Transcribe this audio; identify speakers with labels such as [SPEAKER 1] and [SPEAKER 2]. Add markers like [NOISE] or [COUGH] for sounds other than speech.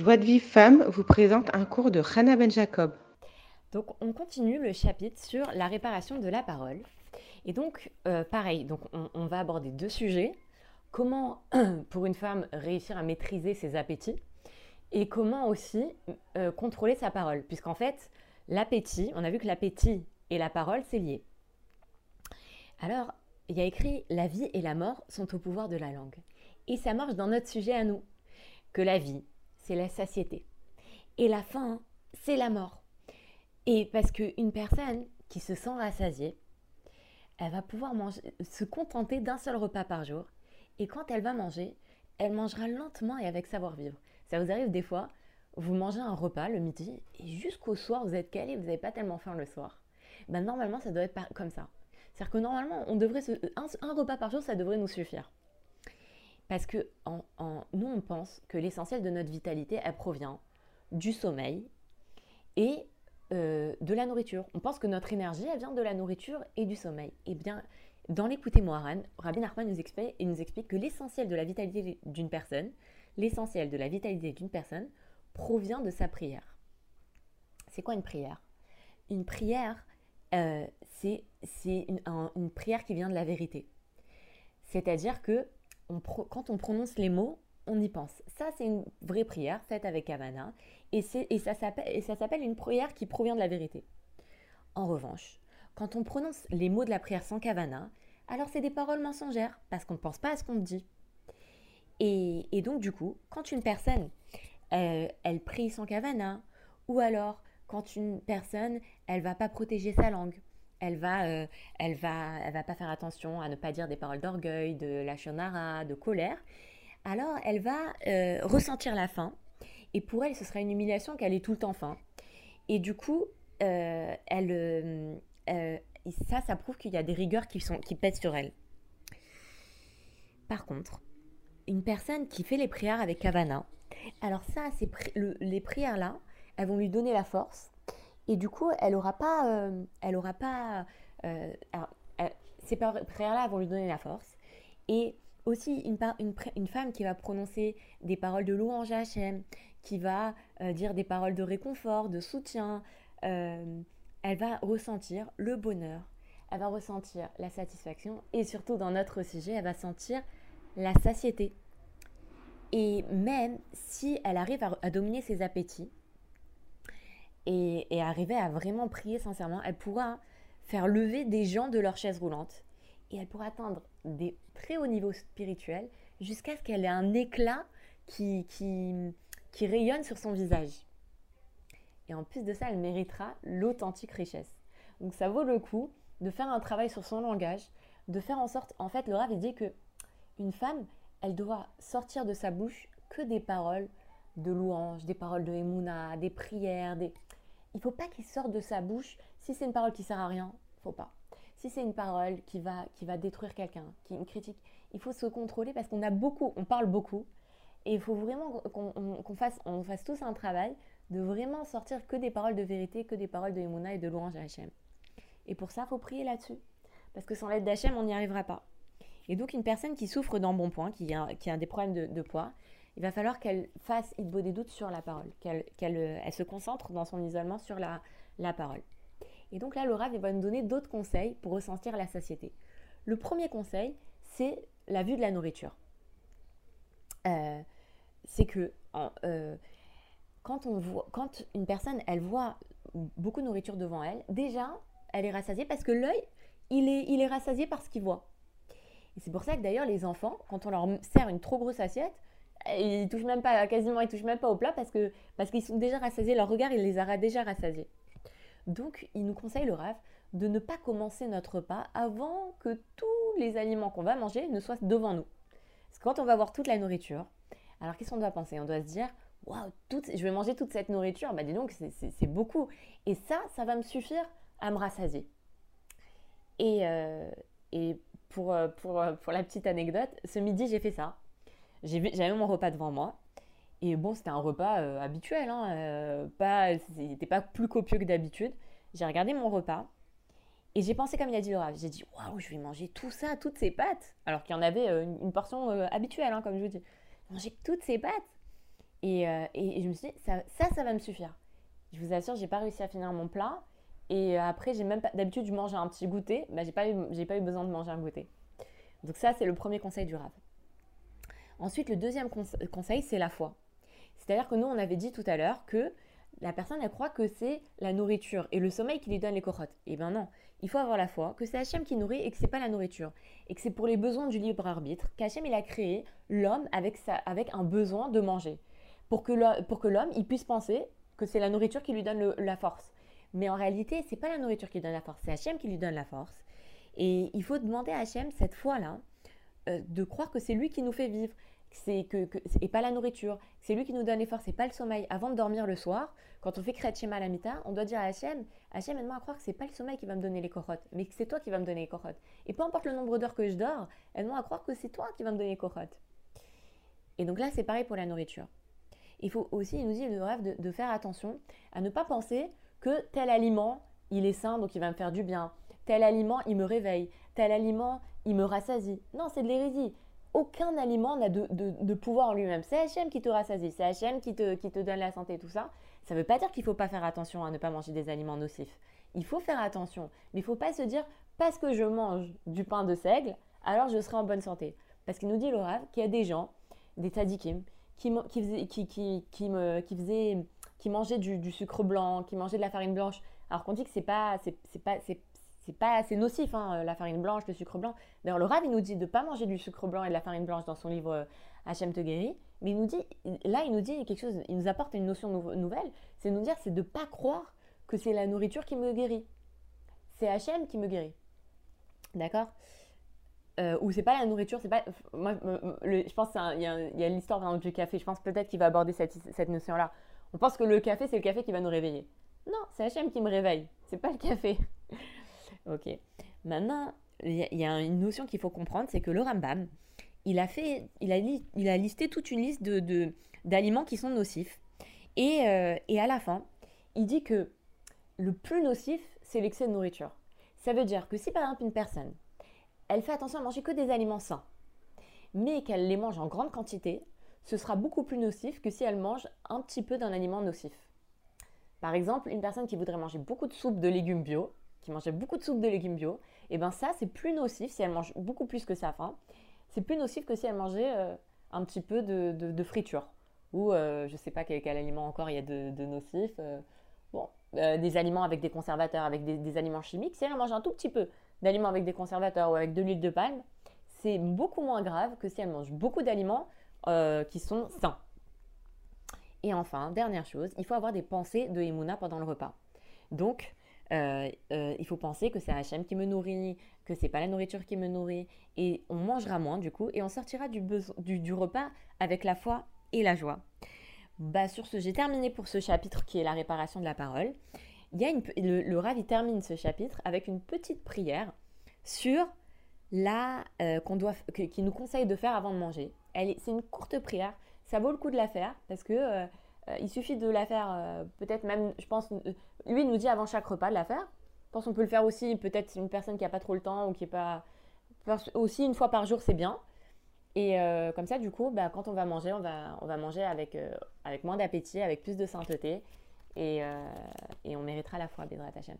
[SPEAKER 1] Joie de Vive Femme vous présente un cours de Hannah Ben Jacob.
[SPEAKER 2] Donc on continue le chapitre sur la réparation de la parole. Et donc euh, pareil, donc on, va aborder deux sujets. Comment [CLEARS THROAT] pour une femme réussir à maîtriser ses appétits et comment aussi euh, contrôler sa parole. Puisqu'en fait, l'appétit, on a vu que l'appétit et la parole, c'est lié. Alors, il y a écrit La vie et la mort sont au pouvoir de la langue. Et ça marche dans notre sujet à nous. Que la vie, la satiété. Et la faim, c'est la mort. Et parce qu'une personne qui se sent rassasiée, elle va pouvoir se contenter d'un seul repas par jour. Et quand elle va manger, elle mangera lentement et avec savoir-vivre. Ça vous arrive des fois, vous mangez un repas le midi et jusqu'au soir, vous êtes calé, vous n'avez pas tellement faim le soir. Ben, normalement, ça doit être comme ça. C'est-à-dire que normalement, on devrait un, repas par jour, ça devrait nous suffire. Parce que nous, on pense que l'essentiel de notre vitalité, elle provient du sommeil et euh, de la nourriture. On pense que notre énergie, elle vient de la nourriture et du sommeil. Eh bien, dans l'écouter Moharan, Rabbi Nachman nous explique, nous explique que l'essentiel de la vitalité d'une personne, l'essentiel de la vitalité d'une personne provient de sa prière. C'est quoi une prière? Une prière, euh, c'est une, prière qui vient de la vérité. C'est-à-dire que quand on prononce les mots, on y pense. Ça, c'est une vraie prière faite avec Havana et, ça s'appelle une prière qui provient de la vérité. En revanche, quand on prononce les mots de la prière sans kavana, alors c'est des paroles mensongères parce qu'on ne pense pas à ce qu'on dit. Et, et, donc, du coup, quand une personne, euh, elle prie sans kavana, ou alors quand une personne, elle va pas protéger sa langue, elle va, euh, elle va, elle va pas faire attention à ne pas dire des paroles d'orgueil, de la shonara, de colère, alors elle va euh, ressentir la faim. Et pour elle, ce sera une humiliation qu'elle est tout le temps faim. Et du coup, euh, ça, ça prouve qu'il y a des rigueurs qui, sont, qui pèsent sur elle. Par contre, une personne qui fait les prières avec Kavana, alors ça, les prières là, elles vont lui donner la force. Et du coup, elle n'aura pas, euh, elle aura pas, euh, ces prières-là vont lui donner la force. Et aussi une, femme qui va prononcer des paroles de louange à Hachem, qui va euh, dire des paroles de réconfort, de soutien, elle va ressentir le bonheur, elle va ressentir la satisfaction et surtout dans notre sujet, elle va sentir la satiété. Et même si elle arrive à dominer ses appétits, et, arriver à vraiment prier sincèrement, elle pourra faire lever des gens de leur chaise roulante et elle pourra atteindre des très hauts niveaux spirituels jusqu'à ce qu'elle ait un éclat qui, qui, rayonne sur son visage. Et en plus de ça, elle méritera l'authentique richesse. Donc ça vaut le coup de faire un travail sur son langage, de faire en sorte, en fait, le Rav dit que une femme, elle doit sortir de sa bouche que des paroles de louange, des paroles de Emouna, des prières, des il faut pas qu'il sorte de sa bouche. Si c'est une parole qui sert à rien, faut pas. Si c'est une parole qui va, qui va détruire quelqu'un, qui est une critique, il faut se contrôler parce qu'on a beaucoup, on parle beaucoup. Et il faut vraiment qu'on fasse, fasse tous un travail de vraiment sortir que des paroles de vérité, que des paroles de Emouna et de louange à Hachem. Et pour ça, il faut prier là-dessus. Parce que sans l'aide d'Hachem, on n'y arrivera pas. Et donc, une personne qui souffre d'embonpoint, qui a, qui a des problèmes de poids, il va falloir qu'elle fasse il des doutes sur la parole, qu'elle euh, elle se concentre dans son isolement sur la, la parole. Et donc là, Laura va nous donner d'autres conseils pour ressentir la satiété. Le premier conseil, c'est la vue de la nourriture. Euh, c'est que euh, quand, on voit, quand une personne, elle voit beaucoup de nourriture devant elle, déjà, elle est rassasiée parce que l'œil, il est, il est rassasié par ce qu'il voit. Et c'est pour ça que d'ailleurs, les enfants, quand on leur sert une trop grosse assiette, ils touchent même pas, quasiment, ils touchent même pas au plat parce que parce qu'ils sont déjà rassasiés. Leur regard, il les aura déjà rassasiés. Donc, il nous conseille le RAF de ne pas commencer notre repas avant que tous les aliments qu'on va manger ne soient devant nous. Parce que quand on va voir toute la nourriture, alors qu'est-ce qu'on doit penser? On doit se dire, waouh, je vais manger toute cette nourriture, bah dis donc, c'est beaucoup. Et ça, ça va me suffire à me rassasier. Et, euh, et pour, euh, pour, euh, pour la petite anecdote, ce midi, j'ai fait ça. J'avais mon repas devant moi. Et bon, c'était un repas euh, habituel, hein, euh, pas, n'était pas plus copieux que d'habitude. J'ai regardé mon repas et j'ai pensé comme il a dit Laura. J'ai dit waouh, je vais manger tout ça, toutes ces pâtes. Alors qu'il y en avait euh, une, portion habituelle, hein, comme je vous dis. Manger toutes ces pâtes. Et, euh, et, je me suis dit, ça, ça, va me suffire. Je vous assure, j'ai pas réussi à finir mon plat. Et après, j'ai même pas. D'habitude, je mangeais un petit goûter. Bah, j'ai pas, j'ai pas eu besoin de manger un goûter. Donc, ça, c'est le premier conseil du Rav. Ensuite, le deuxième conseil, c'est la foi. C'est-à-dire que nous, on avait dit tout à l'heure que la personne, elle croit que c'est la nourriture et le sommeil qui lui donne les corottes. Eh bien non, il faut avoir la foi que c'est Hachem qui nourrit et que c'est pas la nourriture. Et que c'est pour les besoins du libre arbitre qu'Hachem, il a créé l'homme avec, un besoin de manger. Pour que l'homme, il puisse penser que c'est la nourriture qui lui donne la force. Mais en réalité, c'est pas la nourriture qui lui donne la force, c'est Hachem qui lui donne la force. Et il faut demander à Hachem, cette foi-là, euh, de croire que c'est lui qui nous fait vivre, c'est que, et pas la nourriture. C'est lui qui nous donne les forces, c'est pas le sommeil. Avant de dormir le soir, quand on fait Kriyat à la mita, on doit dire à Hachem, Hachem, aide-moi à croire que c'est pas le sommeil qui va me donner les corottes, mais que c'est toi qui va me donner les corottes. Et peu importe le nombre d'heures que je dors, aide-moi à croire que c'est toi qui va me donner les corottes. Et donc là, c'est pareil pour la nourriture. Il faut aussi, il nous dit le rêve de, faire attention à ne pas penser que tel aliment, il est sain, donc il va me faire du bien. Tel aliment, il me réveille. Tel aliment, il me rassasie. Non, c'est de l'hérésie aucun aliment n'a de, pouvoir en lui-même. C'est Hachem qui te rassasie, c'est Hachem qui te, qui te donne la santé, tout ça. Ça ne veut pas dire qu'il ne faut pas faire attention à ne pas manger des aliments nocifs. Il faut faire attention, mais il ne faut pas se dire parce que je mange du pain de seigle, alors je serai en bonne santé. Parce qu'il nous dit l'orav qu'il y a des gens, des tzadikim, qui, qui, qui, qui, qui, me, qui, faisaient, qui mangeaient du, du, sucre blanc, qui mangeaient de la farine blanche, alors qu'on dit que pas, c'est pas, c'est pas assez nocif, hein, euh, la farine blanche, le sucre blanc. D'ailleurs, le Rav, il nous dit de ne pas manger du sucre blanc et de la farine blanche dans son livre euh, Hachem te guérit. Mais il nous dit, là, il nous dit quelque chose, il nous apporte une notion nouvelle, c'est nous dire, c'est de ne pas croire que c'est la nourriture qui me guérit. C'est Hachem qui me guérit. D'accord? Euh, Ou c'est pas la nourriture, c'est pas. Moi, je pense qu'il y a, l'histoire du café. Je pense peut-être qu'il va aborder cette, notion-là. On pense que le café, c'est le café qui va nous réveiller. Non, c'est Hachem qui me réveille. C'est pas le café. Ok. Maintenant, il y, a une notion qu'il faut comprendre, c'est que le Rambam, il a, fait, il a, listé toute une liste de, d'aliments qui sont nocifs. Et, euh, et à la fin, il dit que le plus nocif, c'est l'excès de nourriture. Ça veut dire que si par exemple une personne, elle fait attention à manger que des aliments sains, mais qu'elle les mange en grande quantité, ce sera beaucoup plus nocif que si elle mange un petit peu d'un aliment nocif. Par exemple, une personne qui voudrait manger beaucoup de soupe de légumes bio, qui mangeait beaucoup de soupe de légumes bio, et ben ça c'est plus nocif si elle mange beaucoup plus que sa faim. C'est plus nocif que si elle mangeait euh, un petit peu de, de, friture ou euh, je sais pas quel, aliment encore il y a de, nocif. Euh, bon, des aliments avec des conservateurs, avec des, des, aliments chimiques. Si elle mange un tout petit peu d'aliments avec des conservateurs ou avec de l'huile de palme, c'est beaucoup moins grave que si elle mange beaucoup d'aliments qui sont sains. Et enfin, dernière chose, il faut avoir des pensées de Emouna pendant le repas. Donc, euh, euh, il faut penser que c'est Hachem qui me nourrit, que c'est pas la nourriture qui me nourrit, et on mangera moins du coup, et on sortira du, repas avec la foi et la joie. Bah, sur ce, j'ai terminé pour ce chapitre qui est la réparation de la parole. Il y a le, le Rav termine ce chapitre avec une petite prière sur la euh, qu'on doit, qui nous conseille de faire avant de manger. C'est une courte prière, ça vaut le coup de la faire parce que il suffit de la faire, euh, peut-être même, je pense, euh, lui nous dit avant chaque repas de la faire. Je pense qu'on peut le faire aussi, peut-être une personne qui n'a pas trop le temps ou qui est pas. Aussi une fois par jour, c'est bien. Et comme ça, du coup, bah, quand on va manger, on va, on va manger avec, avec moins d'appétit, avec plus de sainteté. Et, et on méritera la foi, Bédrat Hachem.